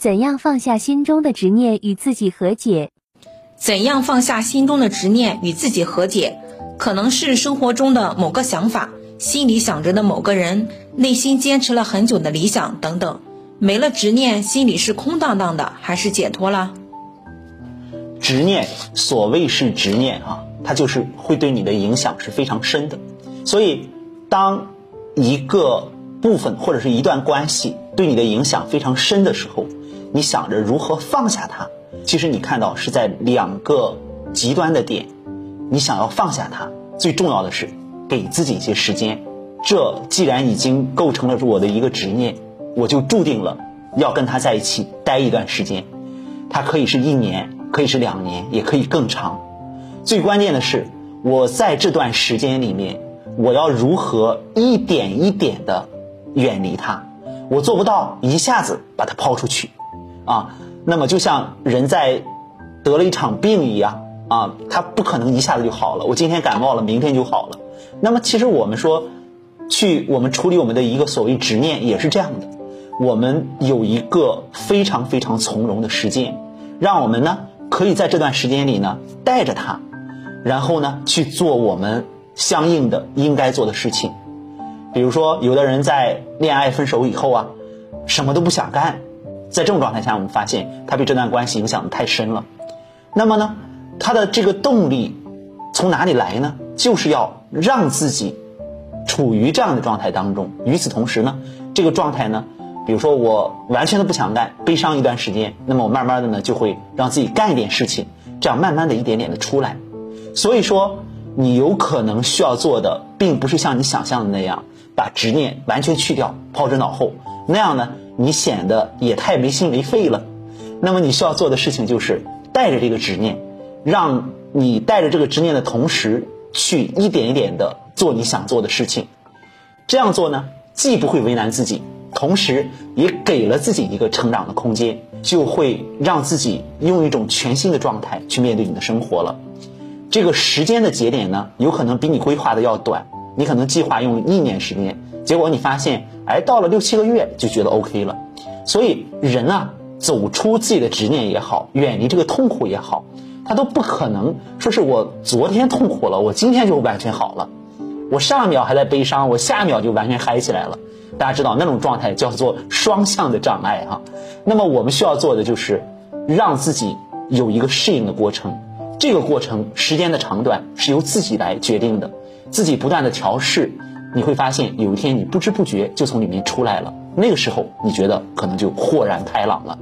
怎样放下心中的执念，与自己和解？怎样放下心中的执念，与自己和解？可能是生活中的某个想法，心里想着的某个人，内心坚持了很久的理想等等。没了执念，心里是空荡荡的，还是解脱了？执念，所谓是执念啊，它就是会对你的影响是非常深的。所以，当一个部分或者是一段关系对你的影响非常深的时候，你想着如何放下它，其实你看到是在两个极端的点，你想要放下它，最重要的是给自己一些时间。这既然已经构成了我的一个执念。我就注定了要跟他在一起待一段时间，他可以是一年，可以是两年，也可以更长。最关键的是，我在这段时间里面，我要如何一点一点的远离他？我做不到一下子把他抛出去，啊，那么就像人在得了一场病一样啊，他不可能一下子就好了。我今天感冒了，明天就好了。那么其实我们说，去我们处理我们的一个所谓执念，也是这样的。我们有一个非常非常从容的时间，让我们呢可以在这段时间里呢带着他，然后呢去做我们相应的应该做的事情。比如说，有的人在恋爱分手以后啊，什么都不想干，在这种状态下，我们发现他被这段关系影响的太深了。那么呢，他的这个动力从哪里来呢？就是要让自己处于这样的状态当中。与此同时呢，这个状态呢。比如说我完全都不想干，悲伤一段时间，那么我慢慢的呢就会让自己干一点事情，这样慢慢的一点点的出来。所以说，你有可能需要做的，并不是像你想象的那样把执念完全去掉，抛之脑后，那样呢你显得也太没心没肺了。那么你需要做的事情就是带着这个执念，让你带着这个执念的同时，去一点一点的做你想做的事情。这样做呢，既不会为难自己。同时，也给了自己一个成长的空间，就会让自己用一种全新的状态去面对你的生活了。这个时间的节点呢，有可能比你规划的要短，你可能计划用一年时间，结果你发现，哎，到了六七个月就觉得 OK 了。所以，人啊，走出自己的执念也好，远离这个痛苦也好，他都不可能说是我昨天痛苦了，我今天就完全好了。我上一秒还在悲伤，我下一秒就完全嗨起来了。大家知道那种状态叫做双向的障碍哈。那么我们需要做的就是让自己有一个适应的过程。这个过程时间的长短是由自己来决定的，自己不断的调试，你会发现有一天你不知不觉就从里面出来了。那个时候你觉得可能就豁然开朗了。